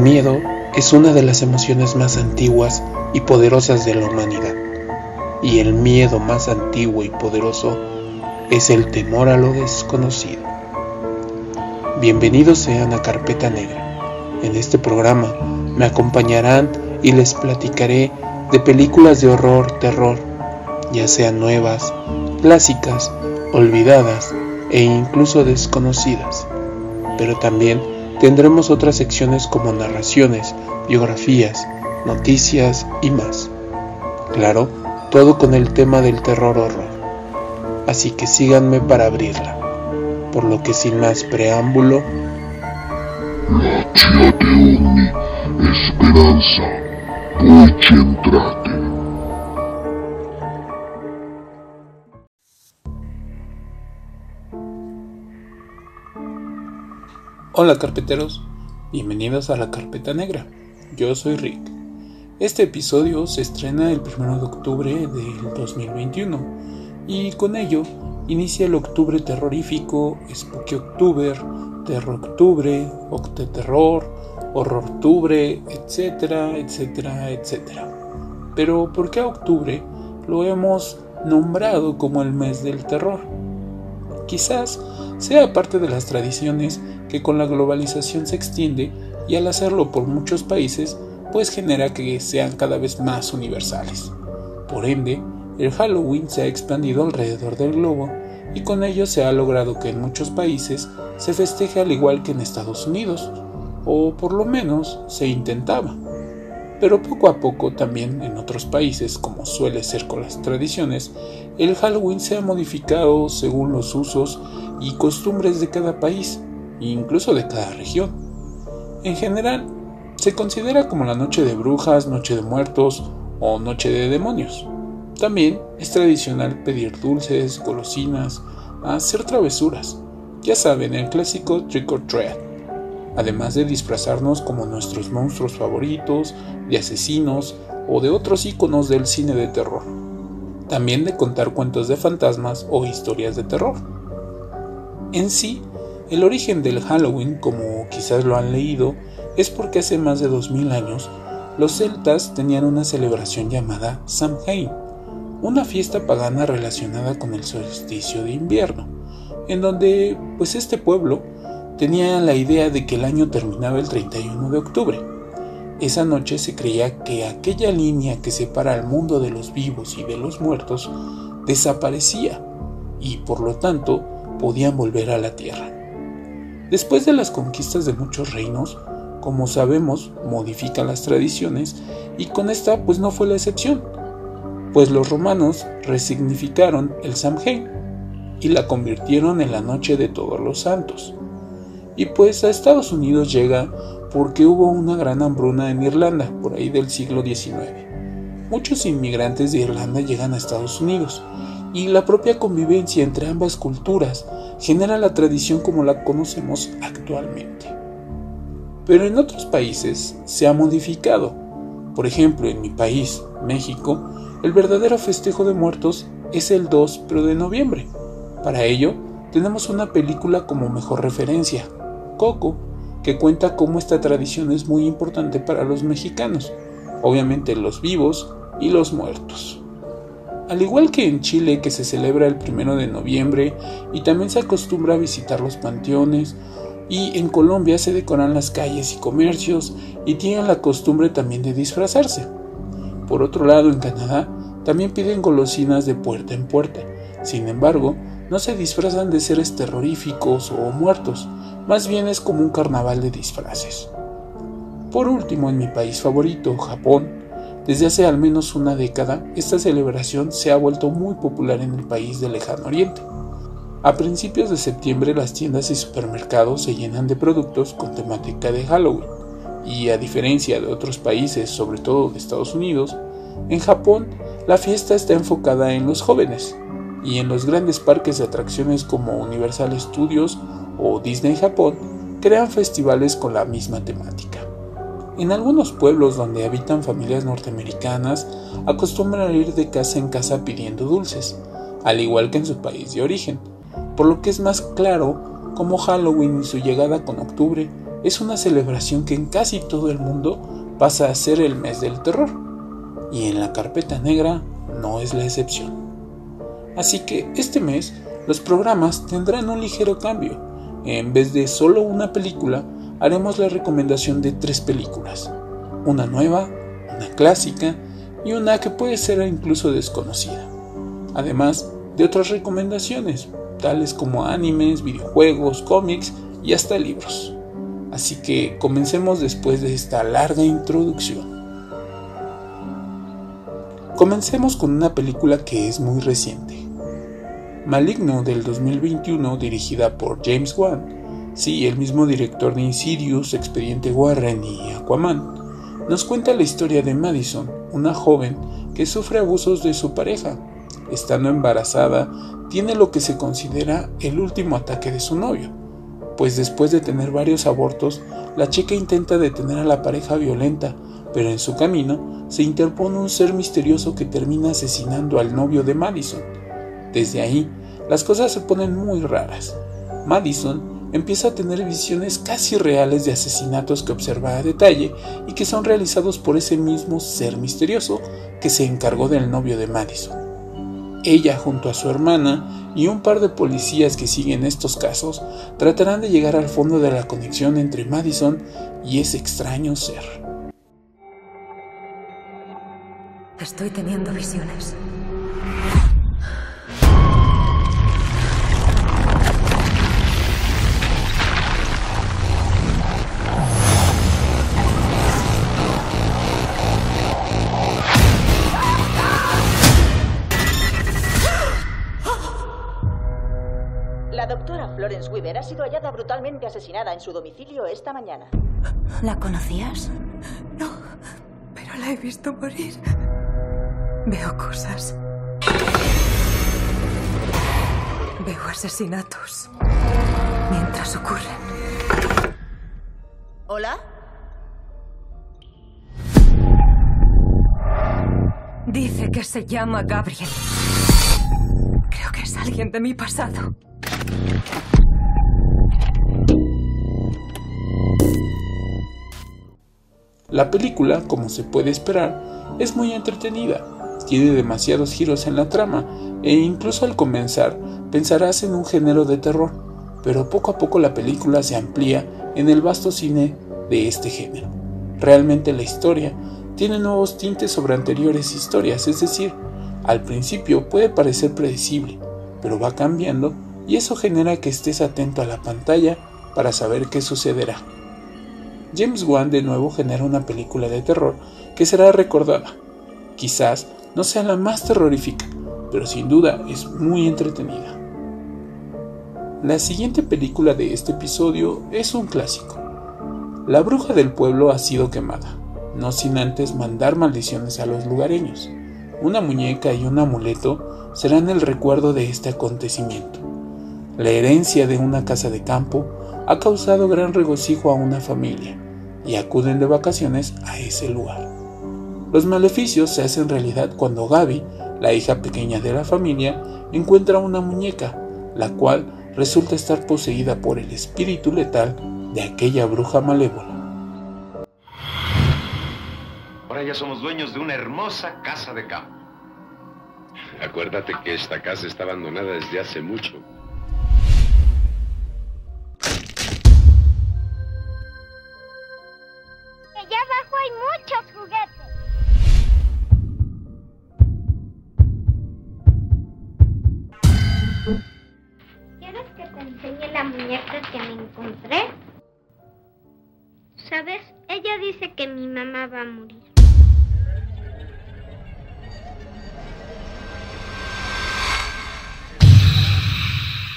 El miedo es una de las emociones más antiguas y poderosas de la humanidad. Y el miedo más antiguo y poderoso es el temor a lo desconocido. Bienvenidos sean a Carpeta Negra. En este programa me acompañarán y les platicaré de películas de horror, terror, ya sean nuevas, clásicas, olvidadas e incluso desconocidas. Pero también Tendremos otras secciones como narraciones, biografías, noticias y más. Claro, todo con el tema del terror horror. Así que síganme para abrirla. Por lo que sin más preámbulo... esperanza, Hola carpeteros, bienvenidos a la carpeta negra. Yo soy Rick. Este episodio se estrena el 1 de octubre del 2021 y con ello inicia el octubre terrorífico, Spooky Octuber, Terror Octubre, Octeterror, Horror Octubre, etcétera, etcétera, etcétera. Pero ¿por qué octubre lo hemos nombrado como el mes del terror? Quizás sea parte de las tradiciones que con la globalización se extiende y al hacerlo por muchos países, pues genera que sean cada vez más universales. Por ende, el Halloween se ha expandido alrededor del globo y con ello se ha logrado que en muchos países se festeje al igual que en Estados Unidos, o por lo menos se intentaba. Pero poco a poco también en otros países, como suele ser con las tradiciones, el Halloween se ha modificado según los usos y costumbres de cada país incluso de cada región. En general, se considera como la noche de brujas, noche de muertos o noche de demonios. También es tradicional pedir dulces, golosinas, hacer travesuras, ya saben, el clásico trick or treat, además de disfrazarnos como nuestros monstruos favoritos, de asesinos o de otros iconos del cine de terror. También de contar cuentos de fantasmas o historias de terror. En sí, el origen del Halloween, como quizás lo han leído, es porque hace más de 2000 años los celtas tenían una celebración llamada Samhain, una fiesta pagana relacionada con el solsticio de invierno, en donde pues este pueblo tenía la idea de que el año terminaba el 31 de octubre. Esa noche se creía que aquella línea que separa al mundo de los vivos y de los muertos desaparecía y por lo tanto podían volver a la tierra. Después de las conquistas de muchos reinos, como sabemos, modifica las tradiciones y con esta pues no fue la excepción, pues los romanos resignificaron el Samhain y la convirtieron en la noche de todos los santos. Y pues a Estados Unidos llega porque hubo una gran hambruna en Irlanda por ahí del siglo XIX. Muchos inmigrantes de Irlanda llegan a Estados Unidos y la propia convivencia entre ambas culturas genera la tradición como la conocemos actualmente. Pero en otros países se ha modificado. Por ejemplo, en mi país, México, el verdadero festejo de muertos es el 2 de noviembre. Para ello, tenemos una película como mejor referencia, Coco, que cuenta cómo esta tradición es muy importante para los mexicanos, obviamente los vivos y los muertos. Al igual que en Chile que se celebra el primero de noviembre y también se acostumbra a visitar los panteones, y en Colombia se decoran las calles y comercios y tienen la costumbre también de disfrazarse. Por otro lado, en Canadá también piden golosinas de puerta en puerta. Sin embargo, no se disfrazan de seres terroríficos o muertos, más bien es como un carnaval de disfraces. Por último, en mi país favorito, Japón, desde hace al menos una década, esta celebración se ha vuelto muy popular en el país del lejano oriente. A principios de septiembre las tiendas y supermercados se llenan de productos con temática de Halloween, y a diferencia de otros países, sobre todo de Estados Unidos, en Japón la fiesta está enfocada en los jóvenes, y en los grandes parques de atracciones como Universal Studios o Disney Japón crean festivales con la misma temática. En algunos pueblos donde habitan familias norteamericanas acostumbran ir de casa en casa pidiendo dulces, al igual que en su país de origen, por lo que es más claro cómo Halloween y su llegada con octubre es una celebración que en casi todo el mundo pasa a ser el mes del terror, y en la carpeta negra no es la excepción. Así que este mes los programas tendrán un ligero cambio. En vez de solo una película, haremos la recomendación de tres películas. Una nueva, una clásica y una que puede ser incluso desconocida. Además de otras recomendaciones, tales como animes, videojuegos, cómics y hasta libros. Así que comencemos después de esta larga introducción. Comencemos con una película que es muy reciente. Maligno del 2021 dirigida por James Wan, sí, el mismo director de Insidious, Expediente Warren y Aquaman, nos cuenta la historia de Madison, una joven que sufre abusos de su pareja. Estando embarazada, tiene lo que se considera el último ataque de su novio, pues después de tener varios abortos, la chica intenta detener a la pareja violenta, pero en su camino se interpone un ser misterioso que termina asesinando al novio de Madison. Desde ahí, las cosas se ponen muy raras. Madison empieza a tener visiones casi reales de asesinatos que observa a detalle y que son realizados por ese mismo ser misterioso que se encargó del novio de Madison. Ella junto a su hermana y un par de policías que siguen estos casos tratarán de llegar al fondo de la conexión entre Madison y ese extraño ser. Estoy teniendo visiones. Florence Weaver ha sido hallada brutalmente asesinada en su domicilio esta mañana. ¿La conocías? No, pero la he visto morir. Veo cosas. Veo asesinatos mientras ocurren. ¿Hola? Dice que se llama Gabriel. Creo que es alguien de mi pasado. La película, como se puede esperar, es muy entretenida, tiene demasiados giros en la trama e incluso al comenzar pensarás en un género de terror, pero poco a poco la película se amplía en el vasto cine de este género. Realmente la historia tiene nuevos tintes sobre anteriores historias, es decir, al principio puede parecer predecible, pero va cambiando y eso genera que estés atento a la pantalla para saber qué sucederá. James Wan de nuevo genera una película de terror que será recordada. Quizás no sea la más terrorífica, pero sin duda es muy entretenida. La siguiente película de este episodio es un clásico. La bruja del pueblo ha sido quemada, no sin antes mandar maldiciones a los lugareños. Una muñeca y un amuleto serán el recuerdo de este acontecimiento. La herencia de una casa de campo ha causado gran regocijo a una familia y acuden de vacaciones a ese lugar. Los maleficios se hacen realidad cuando Gaby, la hija pequeña de la familia, encuentra una muñeca, la cual resulta estar poseída por el espíritu letal de aquella bruja malévola. Ahora ya somos dueños de una hermosa casa de campo. Acuérdate que esta casa está abandonada desde hace mucho. ¿Quieres que te enseñe la muñeca que me encontré? ¿Sabes? Ella dice que mi mamá va a morir.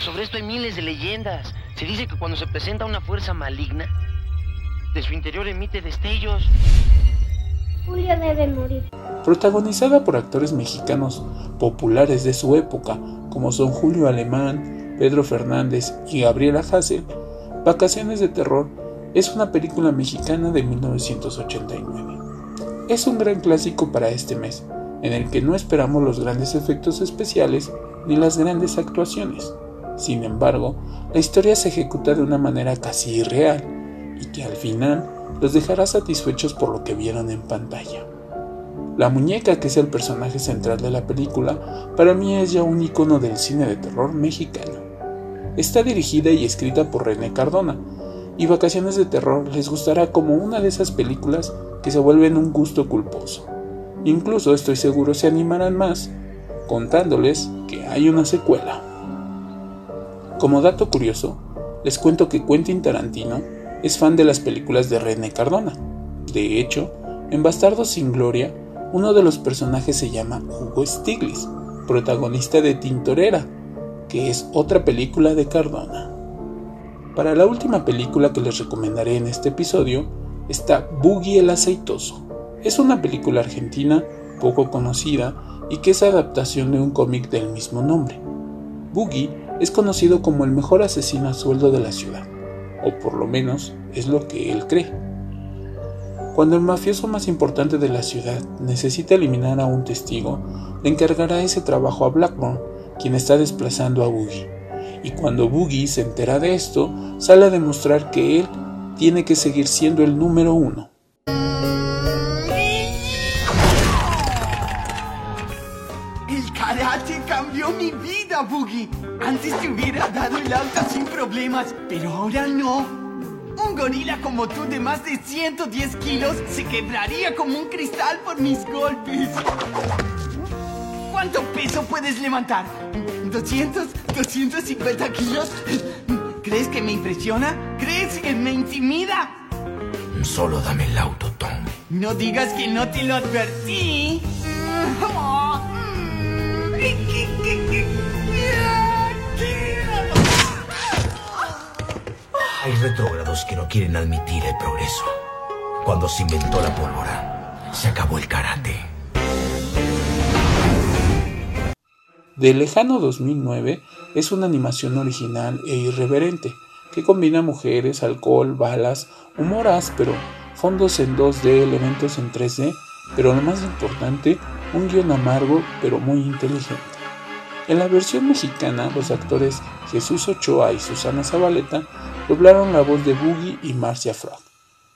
Sobre esto hay miles de leyendas. Se dice que cuando se presenta una fuerza maligna, de su interior emite destellos. Julio debe morir. Protagonizada por actores mexicanos populares de su época, como son Julio Alemán, Pedro Fernández y Gabriela Hassel, Vacaciones de Terror es una película mexicana de 1989. Es un gran clásico para este mes, en el que no esperamos los grandes efectos especiales ni las grandes actuaciones. Sin embargo, la historia se ejecuta de una manera casi irreal y que al final los dejará satisfechos por lo que vieron en pantalla. La muñeca, que es el personaje central de la película, para mí es ya un icono del cine de terror mexicano. Está dirigida y escrita por René Cardona, y Vacaciones de Terror les gustará como una de esas películas que se vuelven un gusto culposo. Incluso estoy seguro se animarán más contándoles que hay una secuela. Como dato curioso, les cuento que Quentin Tarantino es fan de las películas de René Cardona. De hecho, en Bastardos sin Gloria, uno de los personajes se llama Hugo Stiglitz, protagonista de Tintorera, que es otra película de Cardona. Para la última película que les recomendaré en este episodio está Boogie el Aceitoso. Es una película argentina poco conocida y que es adaptación de un cómic del mismo nombre. Boogie es conocido como el mejor asesino a sueldo de la ciudad, o por lo menos es lo que él cree. Cuando el mafioso más importante de la ciudad necesita eliminar a un testigo, le encargará ese trabajo a Blackburn, quien está desplazando a Boogie. Y cuando Boogie se entera de esto, sale a demostrar que él tiene que seguir siendo el número uno. El karate cambió mi vida, Boogie. Antes te hubiera dado el auto sin problemas, pero ahora no. Un gorila como tú de más de 110 kilos se quebraría como un cristal por mis golpes. ¿Cuánto peso puedes levantar? ¿200? ¿250 kilos? ¿Crees que me impresiona? ¿Crees que me intimida? Solo dame el auto, Tom. No digas que no te lo advertí. Hay retrógrados que no quieren admitir el progreso. Cuando se inventó la pólvora, se acabó el karate. De lejano 2009 es una animación original e irreverente que combina mujeres, alcohol, balas, humor áspero, fondos en 2D, elementos en 3D, pero lo más importante, un guion amargo pero muy inteligente. En la versión mexicana, los actores Jesús Ochoa y Susana Zabaleta doblaron la voz de Boogie y Marcia Frog,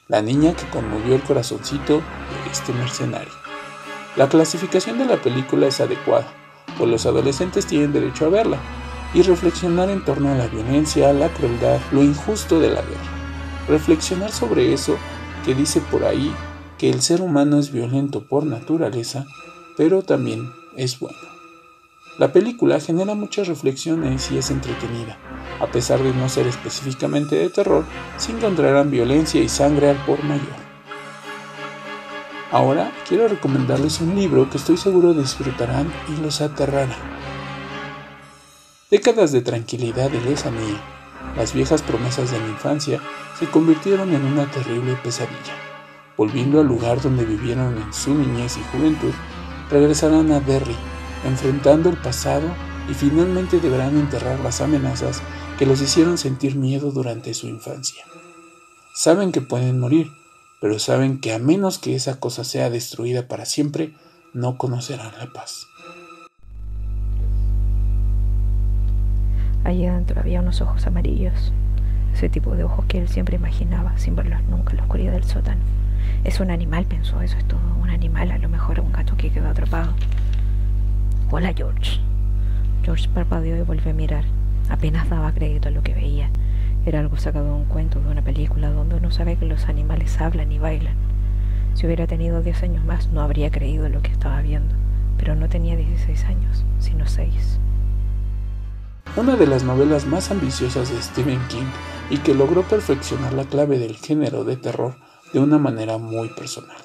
la niña que conmovió el corazoncito de este mercenario. La clasificación de la película es adecuada, pues los adolescentes tienen derecho a verla y reflexionar en torno a la violencia, la crueldad, lo injusto de la guerra. Reflexionar sobre eso que dice por ahí que el ser humano es violento por naturaleza, pero también es bueno. La película genera muchas reflexiones y es entretenida. A pesar de no ser específicamente de terror, se encontrarán violencia y sangre al por mayor. Ahora quiero recomendarles un libro que estoy seguro disfrutarán y los aterrará. Décadas de tranquilidad y lejanía, las viejas promesas de la infancia se convirtieron en una terrible pesadilla. Volviendo al lugar donde vivieron en su niñez y juventud, regresarán a Derry, enfrentando el pasado y finalmente deberán enterrar las amenazas que los hicieron sentir miedo durante su infancia. Saben que pueden morir, pero saben que a menos que esa cosa sea destruida para siempre, no conocerán la paz. Allí adentro había unos ojos amarillos, ese tipo de ojos que él siempre imaginaba, sin verlos nunca en la oscuridad del sótano. Es un animal, pensó, eso es todo, un animal, a lo mejor un gato que quedó atrapado. Hola, George. George parpadeó y volvió a mirar. Apenas daba crédito a lo que veía. Era algo sacado de un cuento, de una película, donde uno sabe que los animales hablan y bailan. Si hubiera tenido 10 años más, no habría creído lo que estaba viendo. Pero no tenía 16 años, sino 6. Una de las novelas más ambiciosas de Stephen King y que logró perfeccionar la clave del género de terror de una manera muy personal.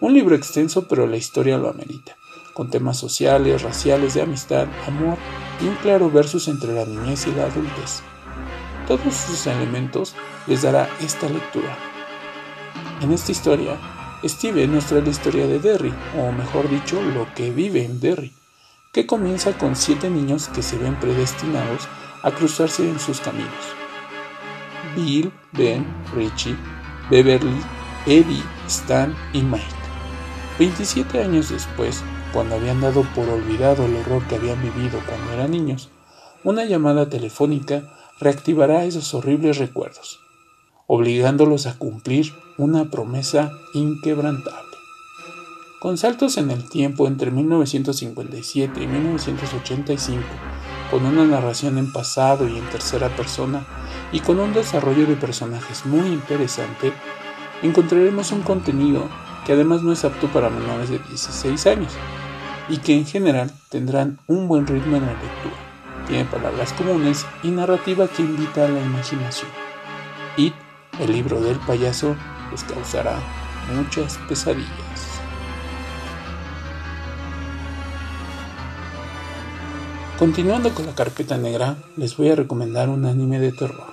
Un libro extenso, pero la historia lo amerita, con temas sociales, raciales, de amistad, amor y un claro versus entre la niñez y la adultez. Todos sus elementos les dará esta lectura. En esta historia, Steven nos trae la historia de Derry, o mejor dicho, lo que vive en Derry, que comienza con siete niños que se ven predestinados a cruzarse en sus caminos. Bill, Ben, Richie, Beverly, Eddie, Stan y Mike. 27 años después, cuando habían dado por olvidado el horror que habían vivido cuando eran niños, una llamada telefónica reactivará esos horribles recuerdos. obligándolos a cumplir una promesa inquebrantable. Con saltos en el tiempo entre 1957 y 1985, con una narración en pasado y en tercera persona, y con un desarrollo de personajes muy interesante, encontraremos un contenido que además no es apto para menores de 16 años, y que en general tendrán un buen ritmo en la lectura. Tiene palabras comunes y narrativa que invita a la imaginación. It, el libro del payaso, les causará muchas pesadillas. Continuando con la carpeta negra, les voy a recomendar un anime de terror.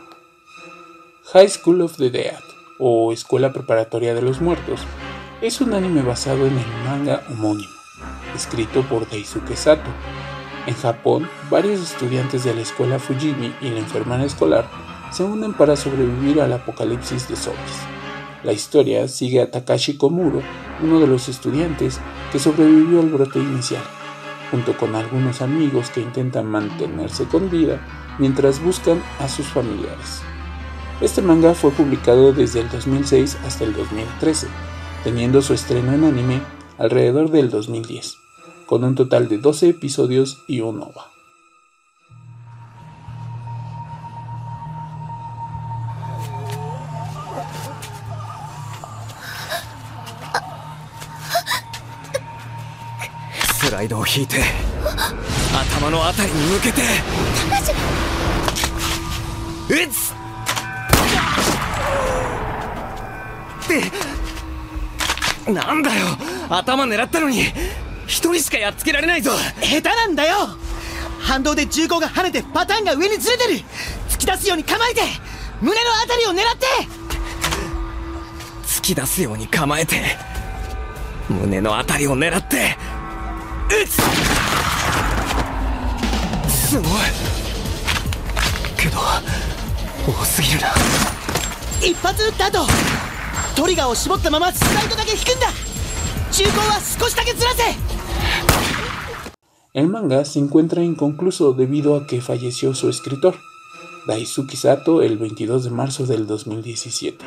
High School of the Dead, o Escuela Preparatoria de los Muertos, es un anime basado en el manga homónimo, escrito por Daisuke Sato. En Japón, varios estudiantes de la escuela Fujimi y la enfermera escolar se unen para sobrevivir al apocalipsis de zombies. La historia sigue a Takashi Komuro, uno de los estudiantes que sobrevivió al brote inicial junto con algunos amigos que intentan mantenerse con vida mientras buscan a sus familiares. Este manga fue publicado desde el 2006 hasta el 2013, teniendo su estreno en anime alrededor del 2010, con un total de 12 episodios y un OVA. なんだよ。頭狙ったのに一人しかやっつけられないぞ。下手なんだよ。反動で銃口が跳ねてパターンが上にずれてる。突き出すように構えて胸の辺りを狙って。突き出すように構えて胸の辺りを狙って撃つ。すごい。けど多すぎるな。一発撃った後 El manga se encuentra inconcluso debido a que falleció su escritor, Daisuke Sato, el 22 de marzo del 2017.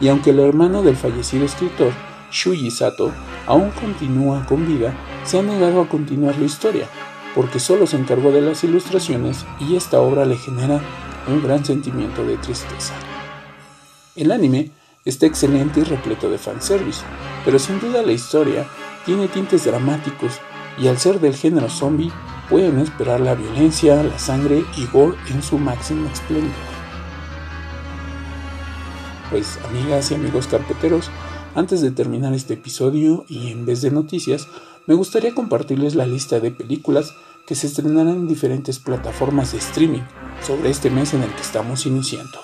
Y aunque el hermano del fallecido escritor, Shuji Sato, aún continúa con vida, se ha negado a continuar la historia, porque solo se encargó de las ilustraciones y esta obra le genera un gran sentimiento de tristeza. El anime está excelente y repleto de fanservice, pero sin duda la historia tiene tintes dramáticos y al ser del género zombie pueden esperar la violencia, la sangre y gore en su máximo esplendor. Pues amigas y amigos carpeteros, antes de terminar este episodio y en vez de noticias, me gustaría compartirles la lista de películas que se estrenarán en diferentes plataformas de streaming sobre este mes en el que estamos iniciando.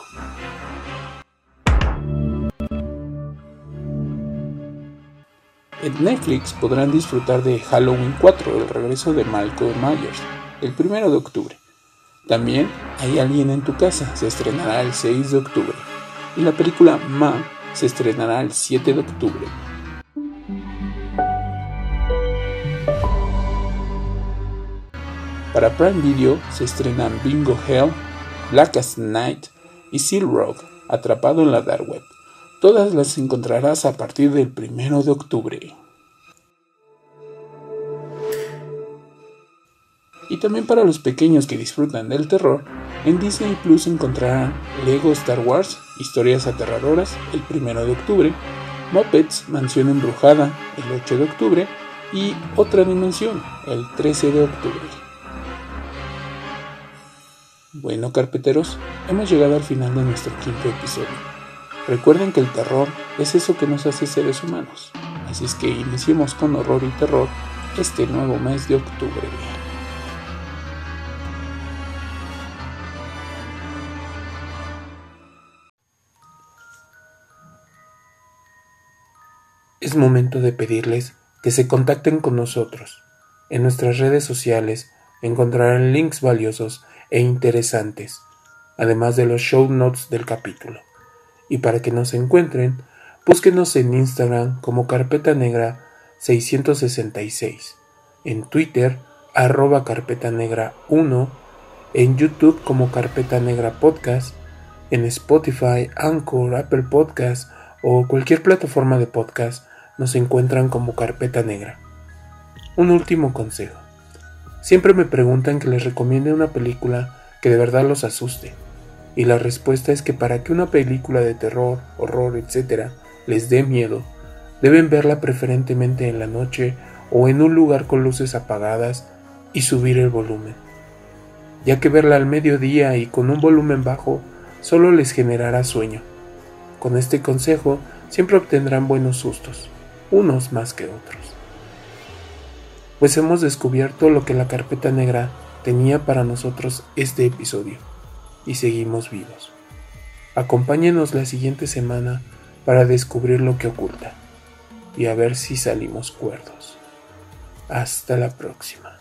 En Netflix podrán disfrutar de Halloween 4, el regreso de Malcolm Myers, el 1 de octubre. También Hay alguien en tu casa, se estrenará el 6 de octubre. Y la película Ma se estrenará el 7 de octubre. Para Prime Video se estrenan Bingo Hell, Blackest Night y Seal Rock, Atrapado en la Dark Web. Todas las encontrarás a partir del 1 de octubre. Y también para los pequeños que disfrutan del terror, en Disney Plus encontrarán Lego Star Wars, historias aterradoras, el 1 de octubre, Muppets, Mansión Embrujada, el 8 de octubre, y Otra Dimensión, el 13 de octubre. Bueno, carpeteros, hemos llegado al final de nuestro quinto episodio. Recuerden que el terror es eso que nos hace seres humanos, así es que iniciemos con horror y terror este nuevo mes de octubre. Es momento de pedirles que se contacten con nosotros. En nuestras redes sociales encontrarán links valiosos e interesantes, además de los show notes del capítulo. Y para que nos encuentren, búsquenos en Instagram como Carpeta Negra 666, en Twitter arroba Carpeta Negra 1, en YouTube como Carpeta Negra Podcast, en Spotify, Anchor, Apple Podcast o cualquier plataforma de podcast nos encuentran como Carpeta Negra. Un último consejo. Siempre me preguntan que les recomiende una película que de verdad los asuste. Y la respuesta es que para que una película de terror, horror, etc. les dé miedo, deben verla preferentemente en la noche o en un lugar con luces apagadas y subir el volumen, ya que verla al mediodía y con un volumen bajo solo les generará sueño. Con este consejo siempre obtendrán buenos sustos, unos más que otros. Pues hemos descubierto lo que la carpeta negra tenía para nosotros este episodio y seguimos vivos. Acompáñenos la siguiente semana para descubrir lo que oculta y a ver si salimos cuerdos. Hasta la próxima.